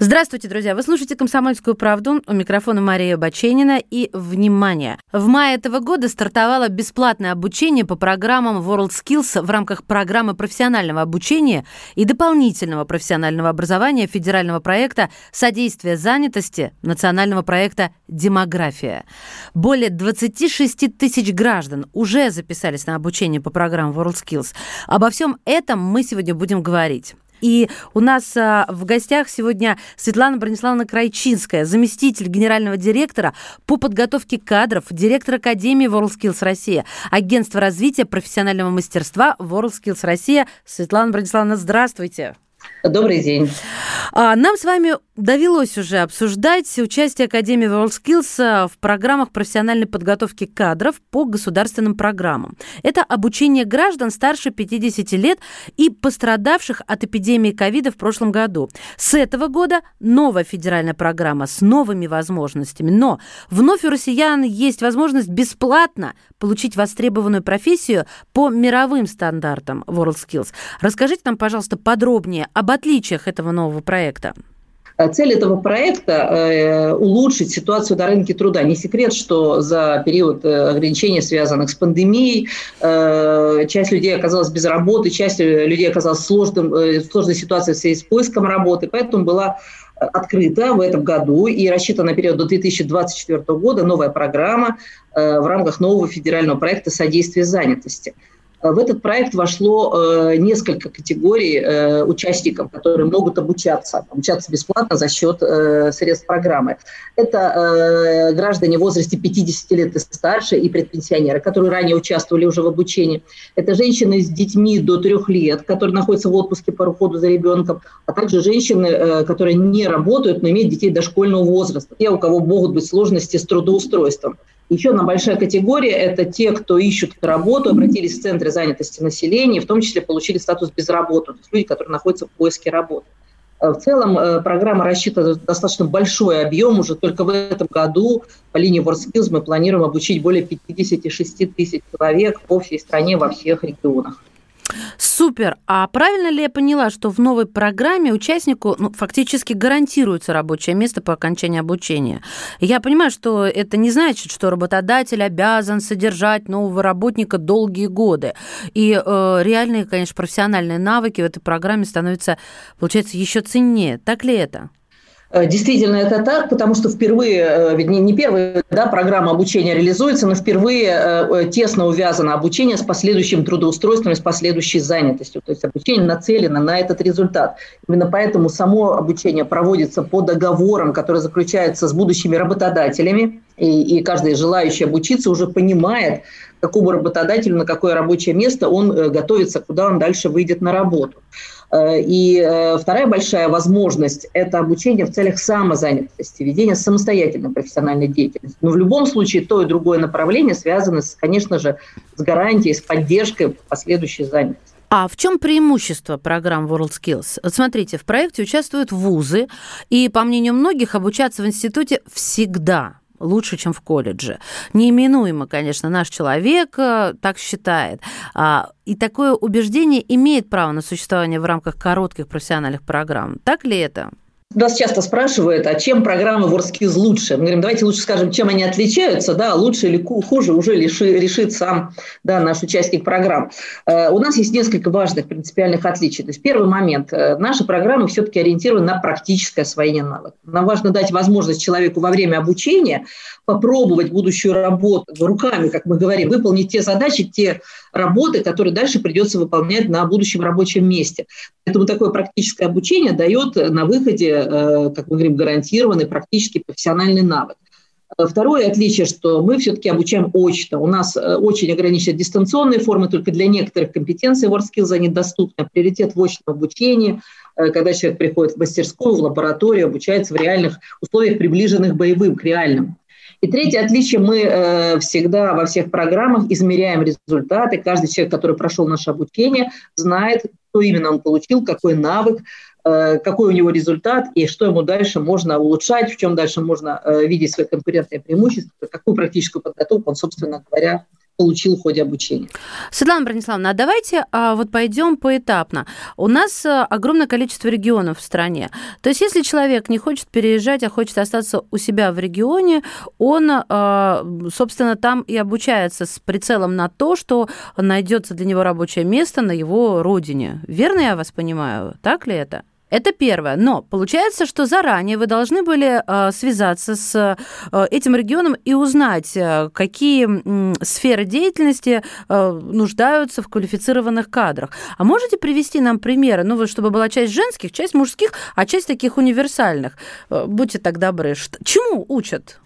Здравствуйте, друзья! Вы слушаете «Комсомольскую правду». У микрофона Мария Баченина. И, внимание! В мае этого года стартовало бесплатное обучение по программам WorldSkills в рамках программы профессионального обучения и дополнительного профессионального образования федерального проекта «Содействие занятости» национального проекта «Демография». Более 26 тысяч граждан уже записались на обучение по программам WorldSkills. Обо всем этом мы сегодня будем говорить. И у нас а, в гостях сегодня Светлана Брониславовна Крайчинская, заместитель генерального директора по подготовке кадров, директор Академии WorldSkills Россия, агентство развития профессионального мастерства WorldSkills Россия. Светлана Брониславовна, здравствуйте. Добрый день. А, нам с вами довелось уже обсуждать участие Академии WorldSkills а, в программах профессиональной подготовки кадров по государственным программам. Это обучение граждан старше 50 лет и пострадавших от эпидемии ковида в прошлом году. С этого года новая федеральная программа с новыми возможностями. Но вновь у россиян есть возможность бесплатно получить востребованную профессию по мировым стандартам WorldSkills. Расскажите нам, пожалуйста, подробнее об отличиях этого нового проекта. Цель этого проекта э, – улучшить ситуацию на рынке труда. Не секрет, что за период э, ограничений, связанных с пандемией, э, часть людей оказалась без работы, часть людей оказалась в, сложном, в сложной ситуации в связи с поиском работы, поэтому была открыта в этом году и рассчитана на период до 2024 года новая программа в рамках нового федерального проекта «Содействие занятости». Э, в этот проект вошло э, несколько категорий э, участников, которые могут обучаться, обучаться бесплатно за счет средств программы. Это граждане в возрасте 50 лет и старше и предпенсионеры, которые ранее участвовали уже в обучении. Это женщины с детьми до трех лет, которые находятся в отпуске по уходу за ребенком, а также женщины, которые не работают, но имеют детей дошкольного возраста, те, у кого могут быть сложности с трудоустройством. Еще одна большая категория – это те, кто ищут работу, обратились в центры занятости населения, в том числе получили статус безработных, то есть люди, которые находятся в поиске работы. Э, в целом э, программа рассчитана на достаточно большой объем. Уже только в этом году по линии WorldSkills мы планируем обучить более 56 тысяч человек по всей стране во всех регионах. Супер. А правильно ли я поняла, что в новой программе участнику ну, фактически гарантируется рабочее место по окончании обучения? Я понимаю, что это не значит, что работодатель обязан содержать нового работника долгие годы. И э, реальные, конечно, профессиональные навыки в этой программе становятся, получается, еще ценнее. Так ли это? Э, действительно, это так, потому что впервые, э, ведь не, не первая да, программа обучения реализуется, но впервые э, тесно увязано обучение с последующим трудоустройством и с последующей занятостью. То есть обучение нацелено на этот результат. Именно поэтому само обучение проводится по договорам, которые заключаются с будущими работодателями, и, и каждый желающий обучиться уже понимает, какому работодателю, на какое рабочее место он готовится, куда он дальше выйдет на работу. Э, и э, вторая большая возможность – это обучение в целях самозанятости, ведение самостоятельной профессиональной деятельности. Но в любом случае то и другое направление связано, с, конечно же, с гарантией, с поддержкой последующей занятости. А в чем преимущество программ WorldSkills? Вот смотрите, в проекте участвуют вузы, и, по мнению многих, обучаться в институте всегда лучше, чем в колледже. Неименуемо, конечно, наш человек э, так считает. А, и такое убеждение имеет право на существование в рамках коротких профессиональных программ. Так ли это? Нас часто спрашивают, а чем программы WorldSkills лучше? Мы говорим, давайте лучше скажем, чем они отличаются, да, лучше или хуже уже решит сам да, наш участник программ. Э, у нас есть несколько важных принципиальных отличий. То есть первый момент. Э, наши программы все-таки ориентированы на практическое освоение навыков. Нам важно дать возможность человеку во время обучения попробовать будущую работу руками, как мы говорим, выполнить те задачи, те работы, которые дальше придется выполнять на будущем рабочем месте. Поэтому такое практическое обучение дает на выходе, э, как мы говорим, гарантированный практически профессиональный навык. Э, второе отличие, что мы все-таки обучаем очно. У нас э, очень ограничены дистанционные формы, только для некоторых компетенций WorldSkills они доступны. Приоритет в очном обучении, когда человек приходит в мастерскую, в лабораторию, обучается в реальных условиях, приближенных боевым, к реальным. И третье отличие, мы всегда во всех программах измеряем результаты. Каждый человек, который прошел наше обучение, знает, что именно он получил, какой навык, какой у него результат и что ему дальше можно улучшать, в чем дальше можно видеть свои конкурентные преимущества, какую практическую подготовку он, собственно говоря, получил в ходе обучения. Светлана Брониславовна, а давайте а, вот пойдем поэтапно. У нас а, огромное количество регионов в стране. То есть если человек не хочет переезжать, а хочет остаться у себя в регионе, он, а, собственно, там и обучается с прицелом на то, что найдется для него рабочее место на его родине. Верно я вас понимаю? Так ли это? Это первое. Но получается, что заранее вы должны были э, связаться с э, этим регионом и узнать, э, какие сферы деятельности нуждаются в квалифицированных кадрах. А можете привести нам примеры, ну, чтобы была часть женских, часть мужских, а часть таких универсальных? Будьте так добры. Чему учат?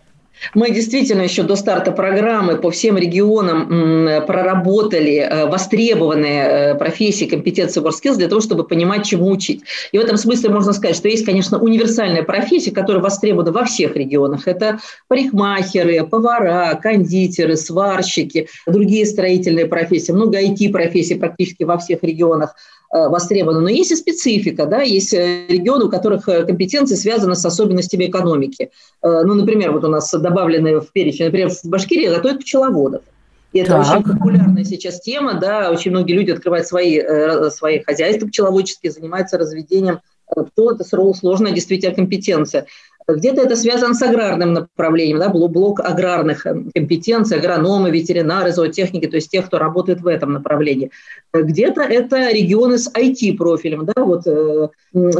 Мы действительно еще до старта программы по всем регионам проработали э, востребованные э, профессии, компетенции WorkSkills для того, чтобы понимать, чему учить. И в этом смысле можно сказать, что есть, конечно, универсальная профессия, которая востребована во всех регионах. Это парикмахеры, повара, кондитеры, сварщики, другие строительные профессии, много IT-профессий практически во всех регионах. Э, востребовано. Но есть и специфика, да, есть э, регионы, у которых э, компетенции связаны с особенностями экономики. Ну, например, вот у нас добавлены в перечень, например, в Башкирии готовят пчеловодов. И это так. очень популярная сейчас тема, да, очень многие люди открывают свои, свои хозяйства пчеловодческие, занимаются разведением пчел, это сложная действительно компетенция. Где-то это связано с аграрным направлением, да, блок аграрных э, компетенций, агрономы, ветеринары, зоотехники, то есть тех, кто работает в этом направлении. Где-то это регионы с IT-профилем. Да, вот э,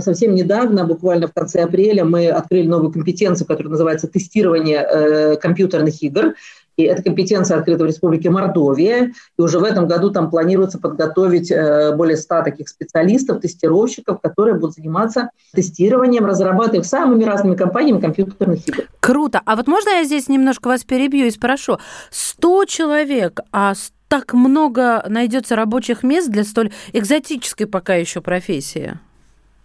совсем недавно, буквально в конце апреля, мы открыли новую компетенцию, которая называется тестирование э, компьютерных игр. И эта компетенция открыта в Республике Мордовия. И уже в этом году там планируется подготовить э, более 100 таких специалистов, тестировщиков, которые будут заниматься тестированием, разрабатывая самыми разными компаниями компьютерных игр. Круто. А вот можно я здесь немножко вас перебью и спрошу? 100 человек, а так много найдется рабочих мест для столь экзотической пока еще профессии?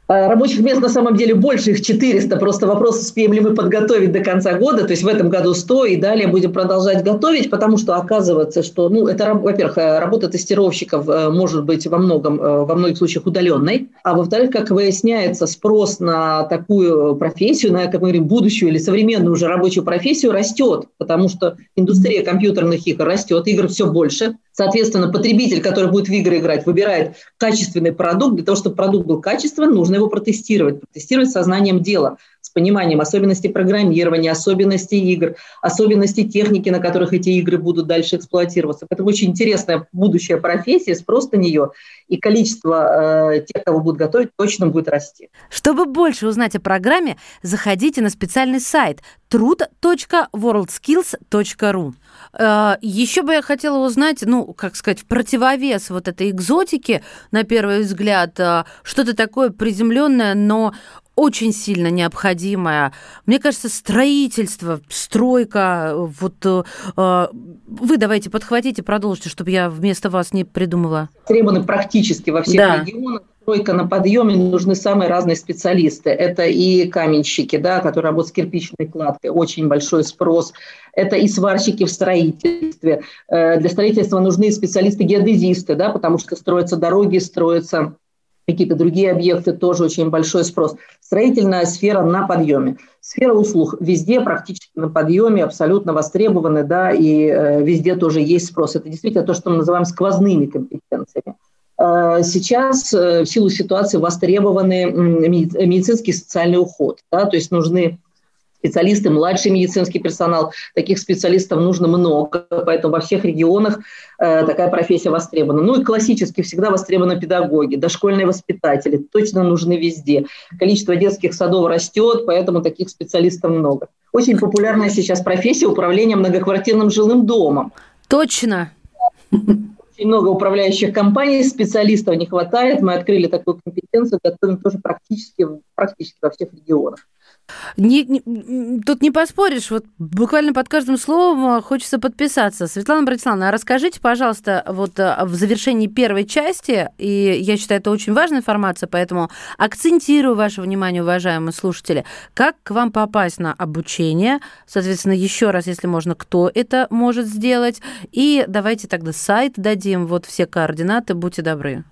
А, рабочих мест на самом деле больше, их 400. Просто вопрос, успеем ли мы подготовить до конца года. То есть в этом году 100 и далее будем продолжать готовить, потому что оказывается, что, ну, это, во-первых, э, работа тестировщиков э, может быть во многом, э, во многих случаях удаленной. А во-вторых, как выясняется, спрос на такую профессию, на, как мы говорим, будущую или современную уже рабочую профессию растет, потому что индустрия компьютерных игр растет, игр все больше. Соответственно, потребитель, который будет в игры играть, выбирает качественный продукт. Для того, чтобы продукт был качественным, нужно его протестировать. Протестировать сознанием дела, с пониманием особенностей программирования, особенностей игр, особенностей техники, на которых эти игры будут дальше эксплуатироваться. Это очень интересная будущая профессия, спрос на нее и количество э, тех, кого будут готовить, точно будет расти. Чтобы больше узнать о программе, заходите на специальный сайт trud.worldskills.ru. Э, Еще бы я хотела узнать, ну, как сказать, в противовес вот этой экзотики, на первый взгляд, э, что-то такое приземленное, но очень сильно необходимое. Мне кажется, строительство, стройка, вот э, вы давайте подхватите, продолжите, чтобы я вместо вас не придумала. Требованы практически во всех да. регионах стройка на подъеме, нужны самые разные специалисты. Это и каменщики, да, которые работают с кирпичной кладкой, очень большой спрос. Это и сварщики в строительстве. Э, для строительства нужны специалисты-геодезисты, да, потому что строятся дороги, строятся какие-то другие объекты, тоже очень большой спрос. Строительная сфера на подъеме. Сфера услуг везде практически на подъеме, абсолютно востребованы, да, и э, везде тоже есть спрос. Это действительно то, что мы называем сквозными компетенциями. Э, сейчас э, в силу ситуации востребованы медицинский и социальный уход. Да, то есть нужны специалисты, младший медицинский персонал. Таких специалистов нужно много, поэтому во всех регионах э, такая профессия востребована. Ну и классически всегда востребованы педагоги, дошкольные воспитатели, точно нужны везде. Количество детских садов растет, поэтому таких специалистов много. Очень популярная сейчас профессия управления многоквартирным жилым домом. Точно очень много управляющих компаний, специалистов не хватает. Мы открыли такую компетенцию, готовим тоже практически, практически во всех регионах. Не, не, тут не поспоришь, вот буквально под каждым словом а, хочется подписаться. Светлана Братиславовна, а расскажите, пожалуйста, вот а, в завершении первой части, и я считаю, это очень важная информация, поэтому акцентирую ваше внимание, уважаемые слушатели, как к вам попасть на обучение, соответственно, еще раз, если можно, кто это может сделать, и давайте тогда сайт дадим, вот все координаты, будьте добры.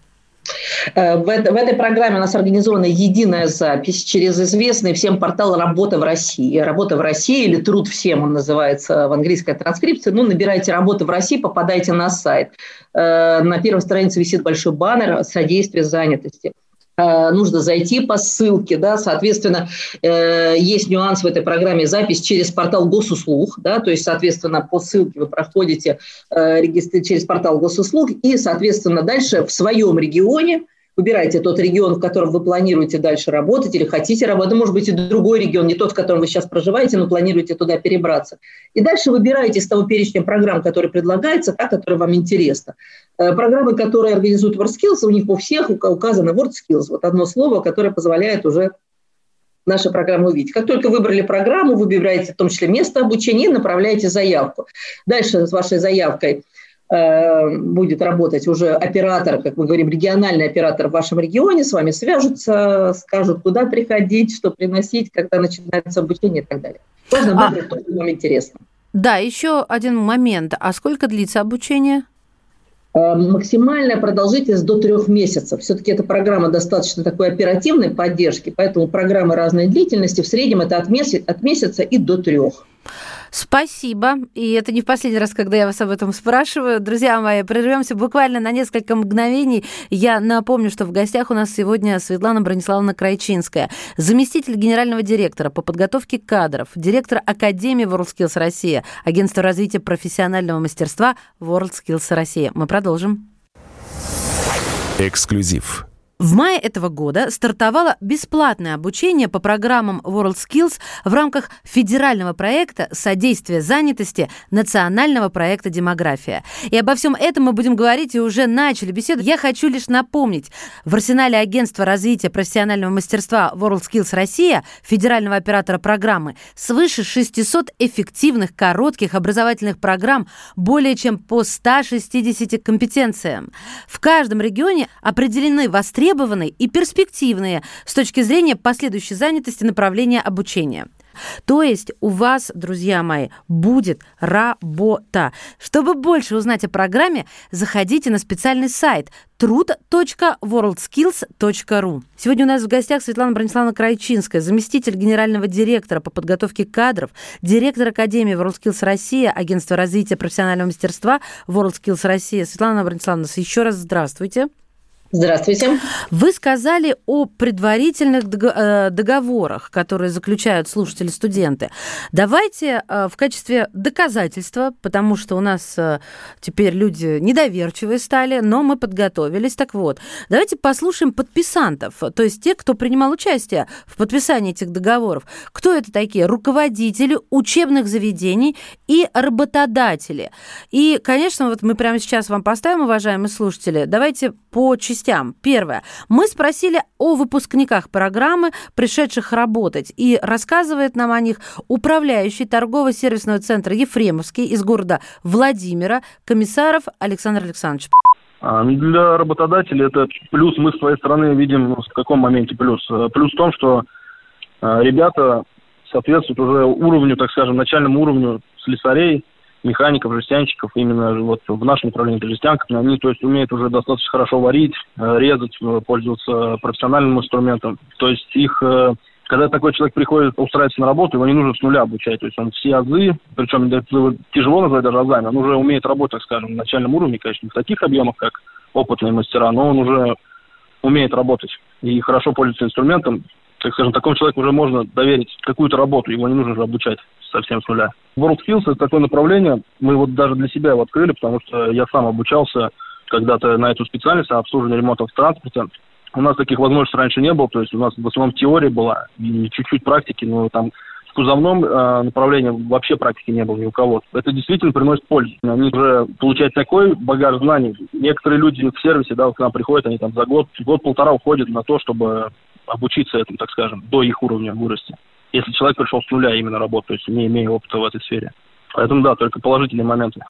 Э, в, в этой программе у нас организована единая запись через известный всем портал «Работа в России». «Работа в России» или «Труд всем» он называется в английской транскрипции. Ну, набирайте «Работа в России», попадайте на сайт. Э, на первой странице висит большой баннер «Содействие занятости» нужно зайти по ссылке, да, соответственно, есть нюанс в этой программе запись через портал госуслуг, да, то есть, соответственно, по ссылке вы проходите через портал госуслуг и, соответственно, дальше в своем регионе выбираете тот регион, в котором вы планируете дальше работать или хотите работать, может быть, и другой регион, не тот, в котором вы сейчас проживаете, но планируете туда перебраться. И дальше выбираете из того перечня программ, который предлагается, та, которая вам интересна. Э, программы, которые организуют WorldSkills, у них у всех указано WorldSkills, вот одно слово, которое позволяет уже наши программы увидеть. Как только выбрали программу, вы выбираете в том числе место обучения и направляете заявку. Дальше с вашей заявкой будет работать уже оператор, как мы говорим, региональный оператор в вашем регионе, с вами свяжутся, скажут, куда приходить, что приносить, когда начинается обучение и так далее. Можно а выбрать а... то, что вам интересно. Да, еще один момент. А сколько длится обучение? Э, максимальная продолжительность до трех месяцев. Все-таки эта программа достаточно такой оперативной поддержки, поэтому программы разной длительности. В среднем это от месяца, от месяца и до трех. Спасибо. И это не в последний раз, когда я вас об этом спрашиваю. Друзья мои, прервемся буквально на несколько мгновений. Я напомню, что в гостях у нас сегодня Светлана Брониславовна Крайчинская, заместитель генерального директора по подготовке кадров, директор Академии WorldSkills Россия, агентство развития профессионального мастерства WorldSkills Россия. Мы продолжим. Эксклюзив. В мае этого года стартовало бесплатное обучение по программам WorldSkills в рамках федерального проекта содействия занятости национального проекта «Демография». И обо всем этом мы будем говорить и уже начали беседу. Я хочу лишь напомнить, в арсенале агентства развития профессионального мастерства WorldSkills Россия, федерального оператора программы, свыше 600 эффективных коротких образовательных программ более чем по 160 компетенциям. В каждом регионе определены востребованные востребованные и перспективные с точки зрения последующей занятости направления обучения. То есть у вас, друзья мои, будет работа. Чтобы больше узнать о программе, заходите на специальный сайт trud.worldskills.ru. Сегодня у нас в гостях Светлана Брониславовна Крайчинская, заместитель генерального директора по подготовке кадров, директор Академии WorldSkills Россия, агентство развития профессионального мастерства WorldSkills Россия. Светлана Брониславовна, еще раз здравствуйте. Здравствуйте. Вы сказали о предварительных э, договорах, которые заключают слушатели-студенты. Давайте э, в качестве доказательства, потому что у нас э, теперь люди недоверчивые стали, но мы подготовились. Так вот, давайте послушаем подписантов, то есть тех, кто принимал участие в подписании этих договоров. Кто это такие? Руководители учебных заведений и работодатели. И, конечно, вот мы прямо сейчас вам поставим, уважаемые слушатели, давайте по частям. Первое. Мы спросили о выпускниках программы, пришедших работать, и рассказывает нам о них управляющий торгово-сервисного центра «Ефремовский» из города Владимира, комиссаров Александр Александрович. А, ну, для работодателя это плюс. Мы с своей стороны видим, ну, в каком моменте плюс. Э, плюс в том, что э, ребята соответствуют уже уровню, так скажем, начальному уровню слесарей, механиков, жестянщиков, именно вот в нашем направлении это жестянка, они, то есть, умеют уже достаточно хорошо варить, э, резать, э, пользоваться профессиональным инструментом. То есть их э, когда такой человек приходит устраиваться на работу, его не нужно с нуля обучать. То есть он все азы, причем тяжело назвать даже азами, он уже умеет работать, скажем, на начальном уровне, конечно, не в таких объемах, как опытные мастера, но он уже умеет работать и хорошо пользуется инструментом. Так скажем, такому человеку уже можно доверить какую-то работу, его не нужно же обучать совсем с нуля. WorldSkills – это такое направление, мы вот даже для себя его открыли, потому что я сам обучался когда-то на эту специальность, обслуживание ремонта в транспорте. У нас таких возможностей раньше не было, то есть у нас в основном теория была и чуть-чуть практики, но там в кузовном э, направлении вообще практики не было ни у кого. Это действительно приносит пользу. Они уже получают такой багаж знаний. Некоторые люди в сервисе, да, к нам приходят, они там за год, год-полтора уходят на то, чтобы обучиться этому, так скажем, до их уровня вырасти если человек пришел с нуля именно работать, не имея опыта в этой сфере. Поэтому да, только положительные моменты.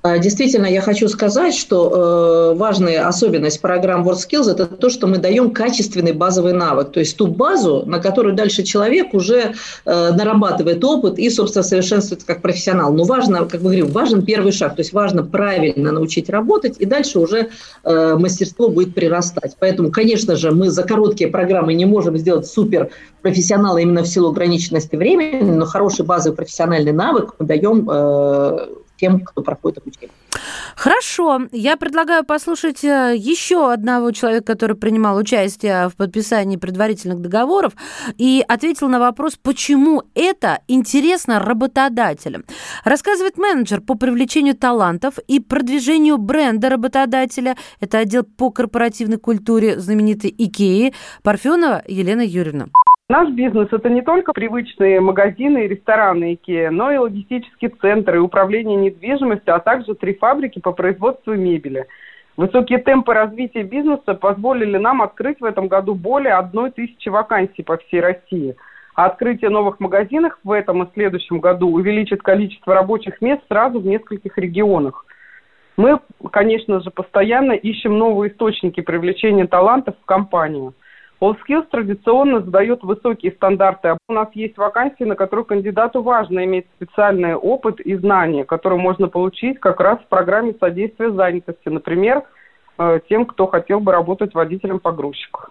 А, действительно, я хочу сказать, что э, важная особенность программ WorldSkills – это то, что мы даем качественный базовый навык, то есть ту базу, на которую дальше человек уже э, нарабатывает опыт и, собственно, совершенствуется как профессионал. Но важно, как мы говорим, важен первый шаг, то есть важно правильно научить работать, и дальше уже э, мастерство будет прирастать. Поэтому, конечно же, мы за короткие программы не можем сделать супер профессионала именно в силу ограниченности времени, но хороший базовый профессиональный навык мы даем э, тем, кто проходит обучение. Хорошо. Я предлагаю послушать э, еще одного человека, который принимал участие в подписании предварительных договоров и ответил на вопрос, почему это интересно работодателям. Рассказывает менеджер по привлечению талантов и продвижению бренда работодателя. Это отдел по корпоративной культуре знаменитой Икеи Парфенова Елена Юрьевна. Наш бизнес – это не только привычные магазины и рестораны IKEA, но и логистический центр, и управление недвижимостью, а также три фабрики по производству мебели. Высокие темпы развития бизнеса позволили нам открыть в этом году более одной тысячи вакансий по всей России. А открытие новых магазинов в этом и следующем году увеличит количество рабочих мест сразу в нескольких регионах. Мы, конечно же, постоянно ищем новые источники привлечения талантов в компанию – WorldSkills традиционно задает высокие стандарты. У нас есть вакансии, на которых кандидату важно иметь специальный опыт и знания, которые можно получить как раз в программе содействия занятости. Например, э, тем, кто хотел бы работать водителем-погрузчиком.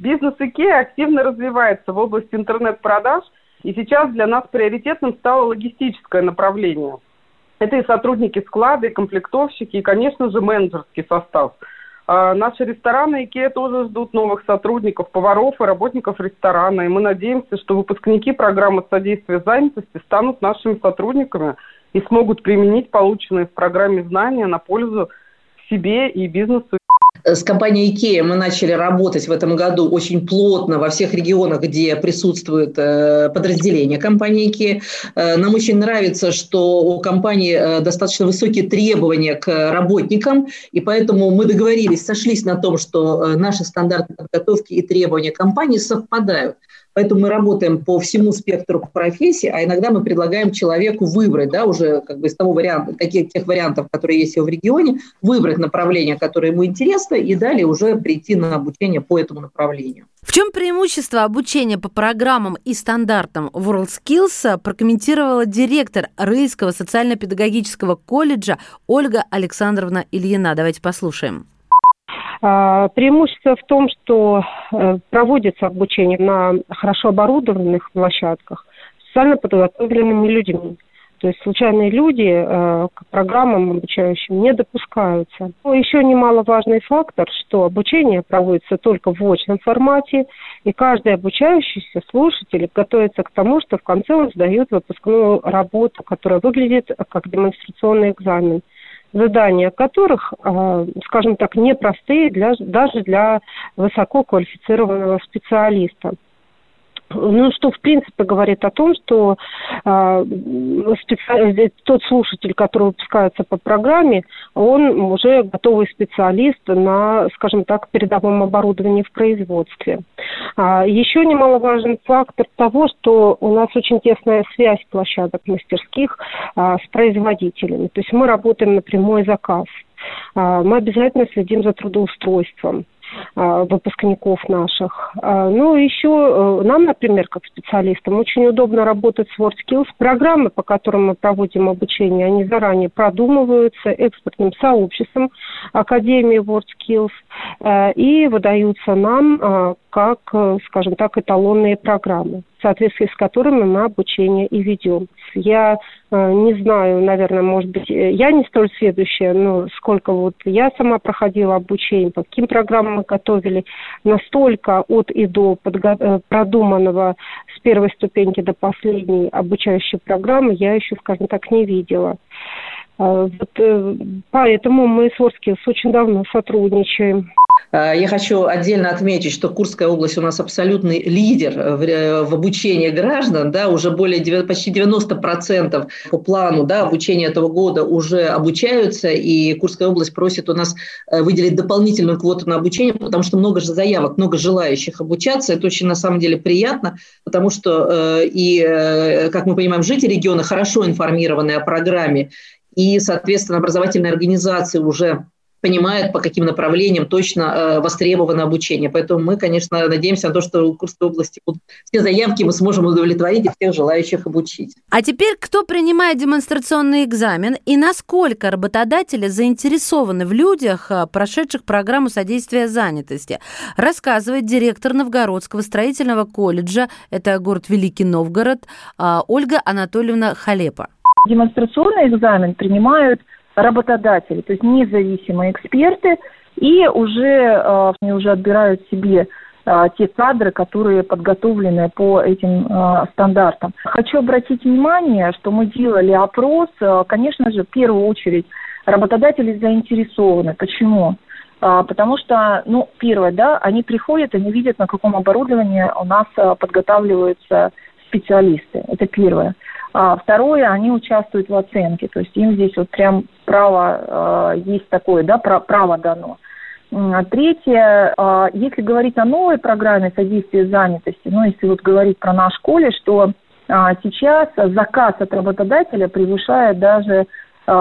Бизнес IKEA активно развивается в области интернет-продаж, и сейчас для нас приоритетным стало логистическое направление. Это и сотрудники склада, и комплектовщики, и, конечно же, менеджерский состав – а наши рестораны IKEA тоже ждут новых сотрудников, поваров и работников ресторана. И мы надеемся, что выпускники программы содействия занятости станут нашими сотрудниками и смогут применить полученные в программе знания на пользу себе и бизнесу с компанией IKEA мы начали работать в этом году очень плотно во всех регионах, где присутствует э, подразделение компании IKEA. Э, нам очень нравится, что у компании э, достаточно высокие требования к работникам, и поэтому мы договорились, сошлись на том, что наши стандарты подготовки и требования компании совпадают. Поэтому мы работаем по всему спектру профессий, а иногда мы предлагаем человеку выбрать, да, уже как бы из того варианта, таких тех вариантов, которые есть в регионе, выбрать направление, которое ему интересно, и далее уже прийти на обучение по этому направлению. В чем преимущество обучения по программам и стандартам WorldSkills прокомментировала директор Рыльского социально-педагогического колледжа Ольга Александровна Ильина. Давайте послушаем. А, преимущество в том, что э, проводится обучение на хорошо оборудованных площадках специально подготовленными людьми. То есть случайные люди э, к программам обучающим не допускаются. Но еще немаловажный фактор, что обучение проводится только в очном формате, и каждый обучающийся слушатель готовится к тому, что в конце он сдает выпускную работу, которая выглядит как демонстрационный экзамен задания которых, а, скажем так, непростые для, даже для высококвалифицированного специалиста ну, что, в принципе, говорит о том, что э, специ... тот слушатель, который выпускается по программе, он уже готовый специалист на, скажем так, передовом оборудовании в производстве. А, еще немаловажен фактор того, что у нас очень тесная связь площадок мастерских а, с производителями. То есть мы работаем на прямой заказ. А, мы обязательно следим за трудоустройством. А, выпускников наших. А, ну, еще э, нам, например, как специалистам, очень удобно работать с WorldSkills. Программы, по которым мы проводим обучение, они заранее продумываются экспертным сообществом Академии WorldSkills э, и выдаются нам а, как, э, скажем так, эталонные программы, в соответствии с которыми мы обучение и ведем. Я э, не знаю, наверное, может быть, э, я не столь следующая, но сколько вот я сама проходила обучение, по каким программам мы готовили, настолько от и до продуманного с первой ступеньки до последней обучающей программы я еще, скажем так, не видела. Вот, поэтому мы с Орскис очень давно сотрудничаем. А, я хочу отдельно отметить, что Курская область у нас абсолютный лидер в, э, в обучении граждан, да, уже более почти 90% по плану да, обучения этого года уже обучаются, и Курская область просит у нас э, выделить дополнительную квоту на обучение, потому что много же заявок, много желающих обучаться, это очень на самом деле приятно, потому что э, и, как мы понимаем, жители региона хорошо информированы о программе, и, соответственно, образовательные организации уже понимают, по каким направлениям точно э, востребовано обучение. Поэтому мы, конечно, надеемся на то, что в Курской области будут все заявки мы сможем удовлетворить и всех желающих обучить. А теперь кто принимает демонстрационный экзамен и насколько работодатели заинтересованы в людях, э, прошедших программу содействия занятости, рассказывает директор Новгородского строительного колледжа, это город Великий Новгород, э, Ольга Анатольевна Халепа. Демонстрационный экзамен принимают работодатели, то есть независимые эксперты, и уже, они уже отбирают себе те кадры, которые подготовлены по этим стандартам. Хочу обратить внимание, что мы делали опрос, конечно же, в первую очередь работодатели заинтересованы. Почему? Потому что, ну, первое, да, они приходят, они видят, на каком оборудовании у нас подготавливаются специалисты. Это первое. А второе, они участвуют в оценке. То есть им здесь вот прям право э, есть такое, да, право дано. А третье, э, если говорить о новой программе содействия занятости, ну, если вот говорить про наш колледж, что э, сейчас заказ от работодателя превышает даже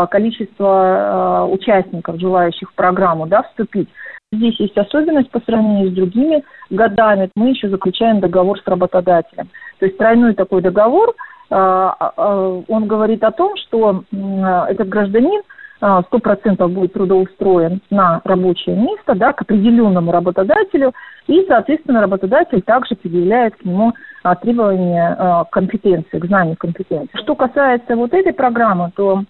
количество участников, желающих в программу, да, вступить. Здесь есть особенность по сравнению с другими годами. Мы еще заключаем договор с работодателем. То есть тройной такой договор – он говорит о том, что этот гражданин а, сто процентов будет трудоустроен на рабочее место, да, к определенному работодателю, и, соответственно, работодатель также предъявляет к нему требования компетенции, к знанию компетенции. Что касается вот этой программы, то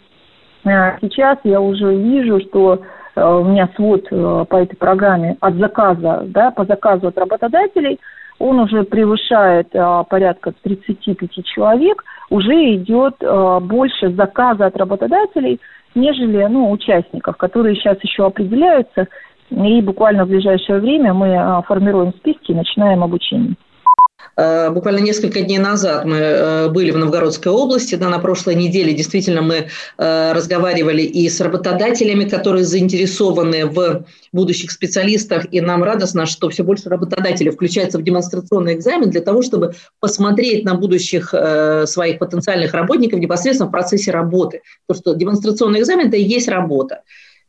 сейчас я уже вижу, что у меня свод по этой программе от заказа, да, по заказу от работодателей – он уже превышает а, порядка 35 человек, уже идет а, больше заказа от работодателей, нежели ну, участников, которые сейчас еще определяются, и буквально в ближайшее время мы а, формируем списки и начинаем обучение. Э, буквально несколько дней назад мы э, были в Новгородской области, да, на прошлой неделе действительно мы э, разговаривали и с работодателями, которые заинтересованы в будущих специалистах, и нам радостно, что все больше работодателей включается в демонстрационный экзамен для того, чтобы посмотреть на будущих своих потенциальных работников непосредственно в процессе работы. То, что демонстрационный экзамен – это и есть работа.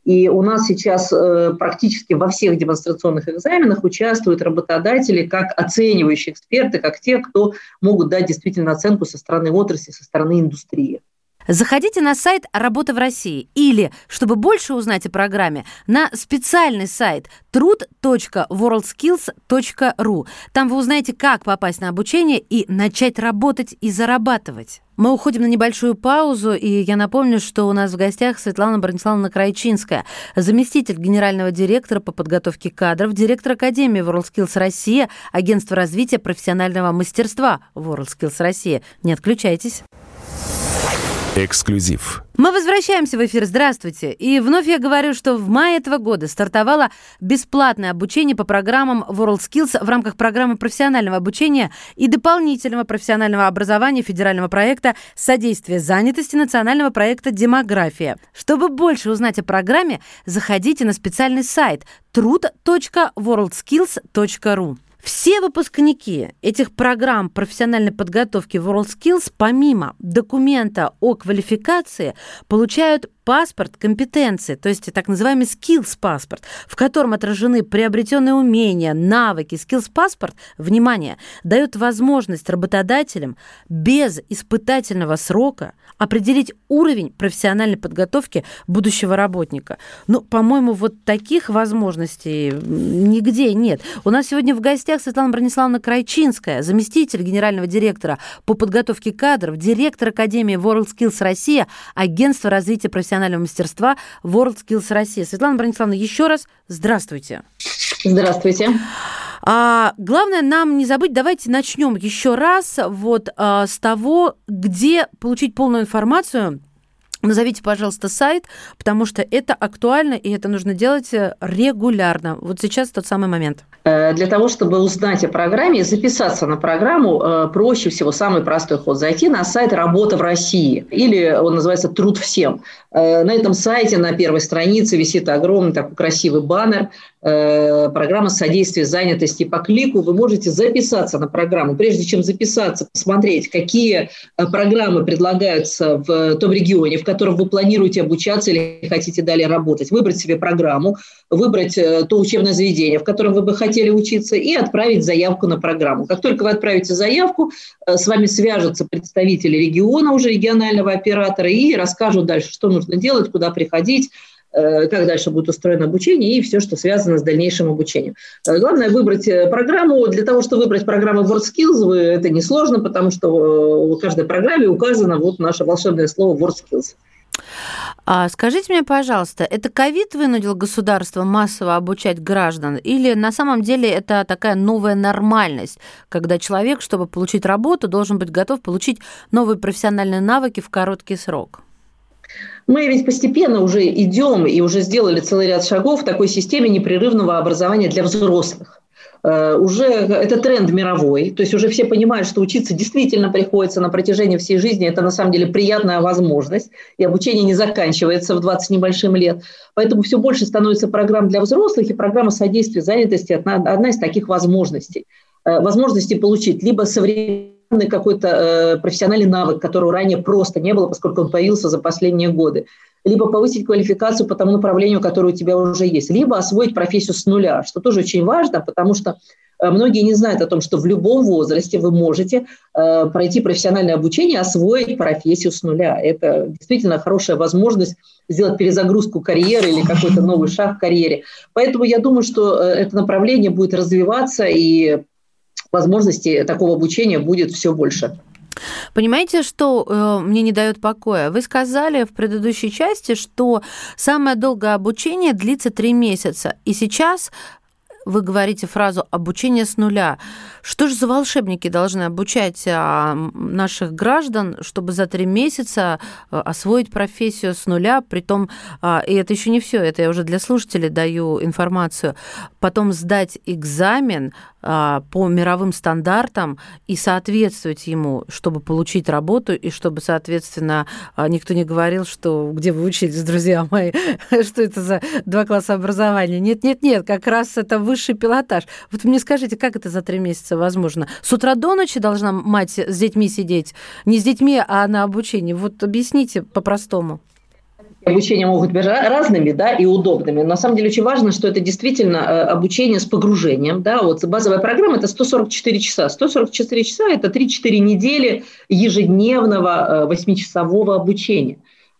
И у нас сейчас э, практически во всех демонстрационных экзаменах участвуют работодатели как оценивающие эксперты, как те, кто могут дать действительно оценку со стороны отрасли, со стороны индустрии. Заходите на сайт «Работа в России» или, чтобы больше узнать о программе, на специальный сайт trud.worldskills.ru. Там вы узнаете, как попасть на обучение и начать работать и зарабатывать. Мы уходим на небольшую паузу, и я напомню, что у нас в гостях Светлана Брониславовна Крайчинская, заместитель генерального директора по подготовке кадров, директор Академии WorldSkills Россия, агентство развития профессионального мастерства WorldSkills Россия. Не отключайтесь. Эксклюзив. Мы возвращаемся в эфир. Здравствуйте. И вновь я говорю, что в мае этого года стартовало бесплатное обучение по программам WorldSkills в рамках программы профессионального обучения и дополнительного профессионального образования федерального проекта «Содействие занятости» национального проекта «Демография». Чтобы больше узнать о программе, заходите на специальный сайт trud.worldskills.ru. Все выпускники этих программ профессиональной подготовки WorldSkills помимо документа о квалификации получают паспорт компетенции, то есть так называемый skills паспорт, в котором отражены приобретенные умения, навыки. Skills паспорт, внимание, дает возможность работодателям без испытательного срока определить уровень профессиональной подготовки будущего работника. Ну, по-моему, вот таких возможностей нигде нет. У нас сегодня в гостях Светлана Брониславовна Крайчинская, заместитель генерального директора по подготовке кадров, директор Академии WorldSkills Россия, агентство развития профессионального мастерства WorldSkills Россия. Светлана Брониславовна, еще раз здравствуйте. Здравствуйте. А, главное нам не забыть, давайте начнем еще раз вот а, с того, где получить полную информацию Назовите, пожалуйста, сайт, потому что это актуально, и это нужно делать регулярно. Вот сейчас тот самый момент. Э, для того, чтобы узнать о программе и записаться на программу, э, проще всего, самый простой ход, зайти на сайт «Работа в России» или он называется «Труд всем». Э, на этом сайте на первой странице висит огромный такой красивый баннер программа содействия занятости по клику. Вы можете записаться на программу. Прежде чем записаться, посмотреть, какие программы предлагаются в том регионе, в котором вы планируете обучаться или хотите далее работать. Выбрать себе программу, выбрать то учебное заведение, в котором вы бы хотели хотели учиться, и отправить заявку на программу. Как только вы отправите заявку, э, с вами свяжутся представители региона, уже регионального оператора, и расскажут дальше, что нужно делать, куда приходить, э, как дальше будет устроено обучение и все, что связано с дальнейшим обучением. Э, главное выбрать программу. Для того, чтобы выбрать программу WordSkills, это несложно, потому что у каждой программе указано вот наше волшебное слово WordSkills. А скажите мне, пожалуйста, это ковид вынудил государство массово обучать граждан, или на самом деле это такая новая нормальность, когда человек, чтобы получить работу, должен быть готов получить новые профессиональные навыки в короткий срок? Мы ведь постепенно уже идем и уже сделали целый ряд шагов в такой системе непрерывного образования для взрослых. Э, уже это тренд мировой, то есть уже все понимают, что учиться действительно приходится на протяжении всей жизни, это на самом деле приятная возможность, и обучение не заканчивается в 20 небольшим лет, поэтому все больше становится программ для взрослых, и программа содействия занятости – одна, одна из таких возможностей. Э, возможности получить либо современный какой-то э, профессиональный навык, которого ранее просто не было, поскольку он появился за последние годы, либо повысить квалификацию по тому направлению, которое у тебя уже есть, либо освоить профессию с нуля, что тоже очень важно, потому что э, многие не знают о том, что в любом возрасте вы можете э, пройти профессиональное обучение, освоить профессию с нуля. Это действительно хорошая возможность сделать перезагрузку карьеры или какой-то новый шаг в карьере. Поэтому я думаю, что э, это направление будет развиваться и возможностей такого обучения будет все больше. Понимаете, что э, мне не дает покоя? Вы сказали в предыдущей части, что самое долгое обучение длится три месяца. И сейчас вы говорите фразу «обучение с нуля». Что же за волшебники должны обучать а, наших граждан, чтобы за три месяца а, освоить профессию с нуля, притом, а, и это еще не все, это я уже для слушателей даю информацию, потом сдать экзамен по мировым стандартам и соответствовать ему, чтобы получить работу и чтобы, соответственно, никто не говорил, что где вы учились, друзья мои, что это за два класса образования. Нет, нет, нет, как раз это высший пилотаж. Вот мне скажите, как это за три месяца возможно? С утра до ночи должна мать с детьми сидеть? Не с детьми, а на обучении. Вот объясните по-простому обучения могут быть разными да, и удобными. На самом деле очень важно, что это действительно э, обучение с погружением. Да, вот базовая программа – это 144 часа. 144 часа – это 3-4 недели ежедневного 8-часового э, обучения.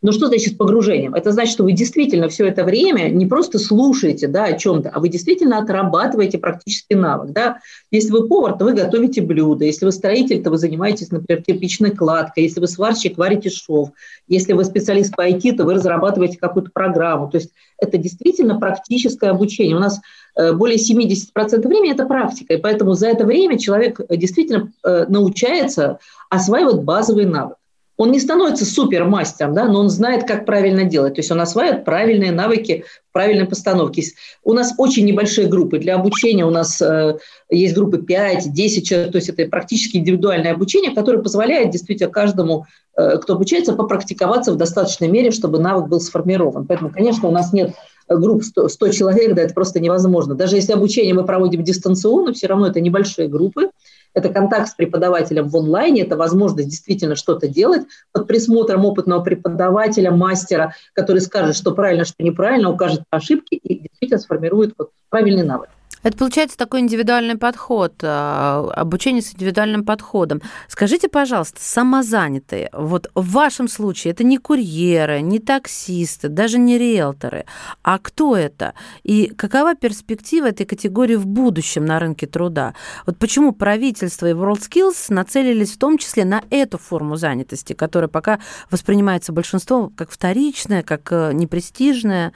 Но что значит погружением? Это значит, что вы действительно все это время не просто слушаете да, о чем-то, а вы действительно отрабатываете практический навык. Да? Если вы повар, то вы готовите блюда. Если вы строитель, то вы занимаетесь, например, кирпичной кладкой. Если вы сварщик, варите шов. Если вы специалист по IT, то вы разрабатываете какую-то программу. То есть это действительно практическое обучение. У нас э, более 70% времени – это практика. И поэтому за это время человек действительно э, научается осваивать базовый навык он не становится супермастером, да, но он знает, как правильно делать. То есть он осваивает правильные навыки в правильной постановке. У нас очень небольшие группы. Для обучения у нас э, есть группы 5-10 человек. То есть это практически индивидуальное обучение, которое позволяет действительно каждому, э, кто обучается, попрактиковаться в достаточной мере, чтобы навык был сформирован. Поэтому, конечно, у нас нет групп 100, 100 человек, да, это просто невозможно. Даже если обучение мы проводим дистанционно, все равно это небольшие группы, это контакт с преподавателем в онлайне, это возможность действительно что-то делать под присмотром опытного преподавателя, мастера, который скажет, что правильно, что неправильно, укажет ошибки и действительно сформирует вот правильный навык. Это получается такой индивидуальный подход, а, обучение с индивидуальным подходом. Скажите, пожалуйста, самозанятые, вот в вашем случае это не курьеры, не таксисты, даже не риэлторы. А кто это? И какова перспектива этой категории в будущем на рынке труда? Вот почему правительство и WorldSkills нацелились в том числе на эту форму занятости, которая пока воспринимается большинством как вторичная, как э, непрестижная?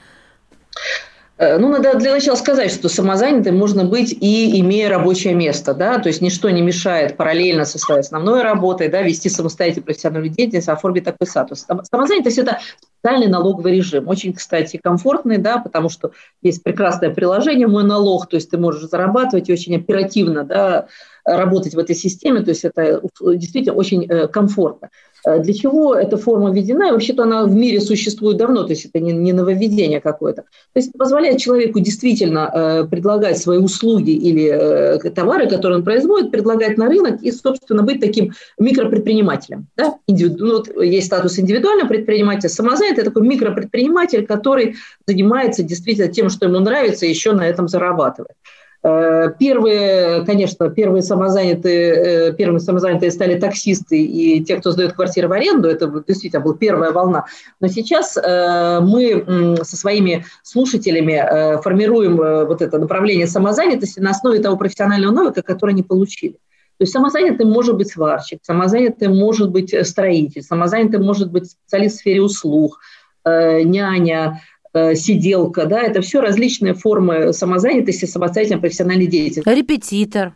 Э, ну, надо для начала сказать, что самозанятым можно быть и имея рабочее место, да, то есть ничто не мешает параллельно со своей основной работой, да, вести самостоятельную профессиональную деятельность, оформить такой статус. Самозанятость – это специальный налоговый режим, очень, кстати, комфортный, да, потому что есть прекрасное приложение «Мой налог», то есть ты можешь зарабатывать и очень оперативно, да, работать в этой системе, то есть это действительно очень э, комфортно. Э, для чего эта форма введена? И вообще-то она в мире существует давно, то есть это не, не нововведение какое-то. То есть позволяет человеку действительно э, предлагать свои услуги или э, товары, которые он производит, предлагать на рынок и, собственно, быть таким микропредпринимателем. Да? Индивиду... Ну, вот есть статус индивидуального предпринимателя, самозанятый такой микропредприниматель, который занимается действительно тем, что ему нравится, и еще на этом зарабатывает. Э, первые, конечно, первые самозанятые, э, первыми самозанятые стали таксисты и те, кто сдает квартиры в аренду. Это действительно была первая волна. Но сейчас э, мы со своими слушателями формируем вот это направление самозанятости на основе того профессионального навыка, который они получили. То есть самозанятым может быть сварщик, самозанятым может быть строитель, самозанятым может быть специалист в сфере услуг, няня, сиделка, да, это все различные формы самозанятости, самостоятельной профессиональной деятельности. Репетитор.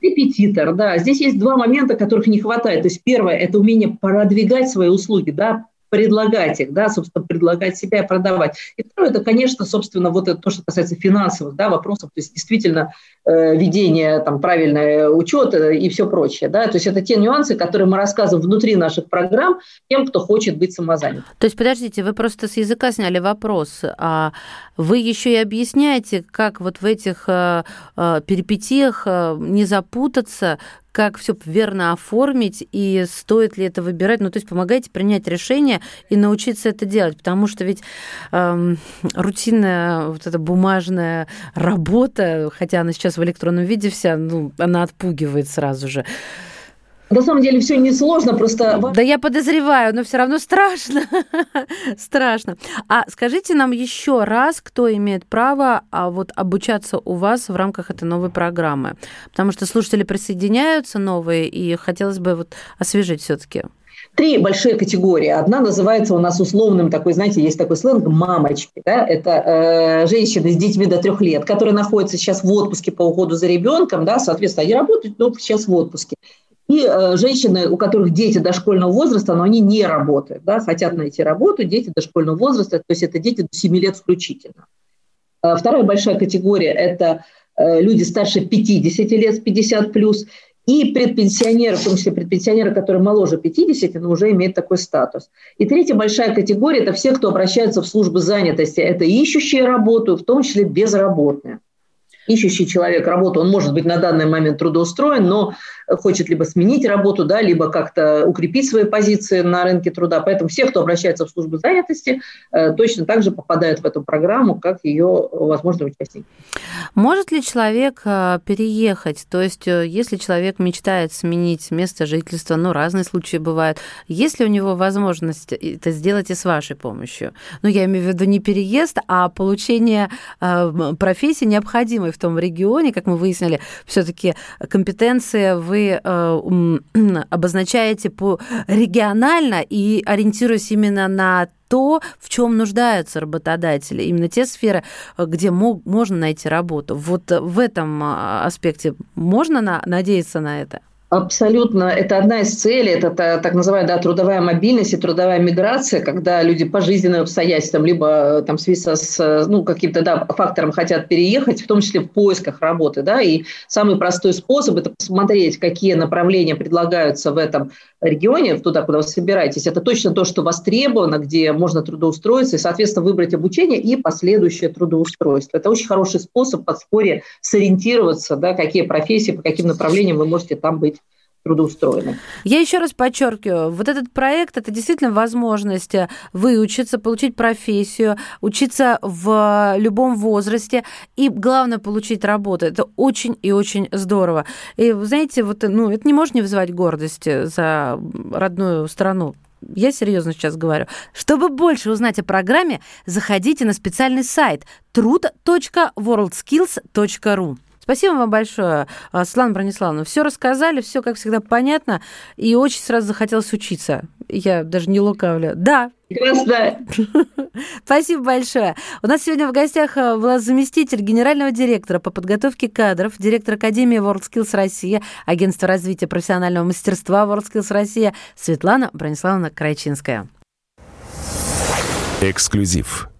Репетитор, да. Здесь есть два момента, которых не хватает. То есть первое – это умение продвигать свои услуги, да, предлагать их, да, собственно, предлагать себя и продавать. И второе, это, конечно, собственно, вот это то, что касается финансовых да, вопросов, то есть действительно э, ведение там, правильное учета и все прочее. Да, то есть это те нюансы, которые мы рассказываем внутри наших программ тем, кто хочет быть самозанятым. То есть, подождите, вы просто с языка сняли вопрос, а вы еще и объясняете, как вот в этих э, э, перипетиях э, не запутаться, как все верно оформить и стоит ли это выбирать. Ну, то есть помогайте принять решение и научиться это делать, потому что ведь эм, рутинная вот эта бумажная работа, хотя она сейчас в электронном виде вся, ну, она отпугивает сразу же. На самом деле все несложно, просто... Да я подозреваю, но все равно страшно. страшно. А скажите нам еще раз, кто имеет право а вот обучаться у вас в рамках этой новой программы? Потому что слушатели присоединяются новые, и хотелось бы вот освежить все-таки. Три большие категории. Одна называется у нас условным такой, знаете, есть такой сленг «мамочки». Да? Это э, женщины с детьми до трех лет, которые находятся сейчас в отпуске по уходу за ребенком, да, соответственно, они работают, но сейчас в отпуске. И э, женщины, у которых дети дошкольного возраста, но они не работают, да, хотят найти работу, дети дошкольного возраста, то есть это дети до 7 лет включительно. А вторая большая категория – это э, люди старше 50 лет, 50 плюс, и предпенсионеры, в том числе предпенсионеры, которые моложе 50, но уже имеют такой статус. И третья большая категория – это все, кто обращается в службы занятости. Это ищущие работу, в том числе безработные ищущий человек работу, он может быть на данный момент трудоустроен, но хочет либо сменить работу, да, либо как-то укрепить свои позиции на рынке труда. Поэтому все, кто обращается в службу занятости, э, точно так же попадают в эту программу, как ее возможные участники. Может ли человек э, переехать? То есть, э, если человек мечтает сменить место жительства, ну, разные случаи бывают, есть ли у него возможность это сделать и с вашей помощью? Ну, я имею в виду не переезд, а получение профессии, необходимой в том регионе, как мы выяснили, все-таки компетенции вы э, обозначаете по регионально и ориентируясь именно на то, в чем нуждаются работодатели, именно те сферы, где мог, можно найти работу. Вот в этом а, аспекте можно на, надеяться на это? Абсолютно. Это одна из целей, это так называемая да, трудовая мобильность и трудовая миграция, когда люди по жизненным обстоятельствам, либо там, в связи с ну, каким-то да, фактором хотят переехать, в том числе в поисках работы. Да, и самый простой способ – это посмотреть, какие направления предлагаются в этом регионе, туда, куда вы собираетесь. Это точно то, что востребовано, где можно трудоустроиться, и, соответственно, выбрать обучение и последующее трудоустройство. Это очень хороший способ подспорье сориентироваться, да, какие профессии, по каким направлениям вы можете там быть трудоустроены. Я еще раз подчеркиваю, вот этот проект это действительно возможность выучиться, получить профессию, учиться в любом возрасте и главное получить работу. Это очень и очень здорово. И знаете, вот ну это не может не вызывать гордости за родную страну. Я серьезно сейчас говорю. Чтобы больше узнать о программе, заходите на специальный сайт trud.worldskills.ru. Спасибо вам большое, а, Светлана Брониславовна. Все рассказали, все, как всегда, понятно, и очень сразу захотелось учиться. Я даже не лукавлю. Да, Прекрасно. Спасибо большое. У нас сегодня в гостях а, была заместитель генерального директора по подготовке кадров, директор Академии WorldSkills Россия, агентство развития профессионального мастерства WorldSkills Россия Светлана Брониславовна Крайчинская. Эксклюзив.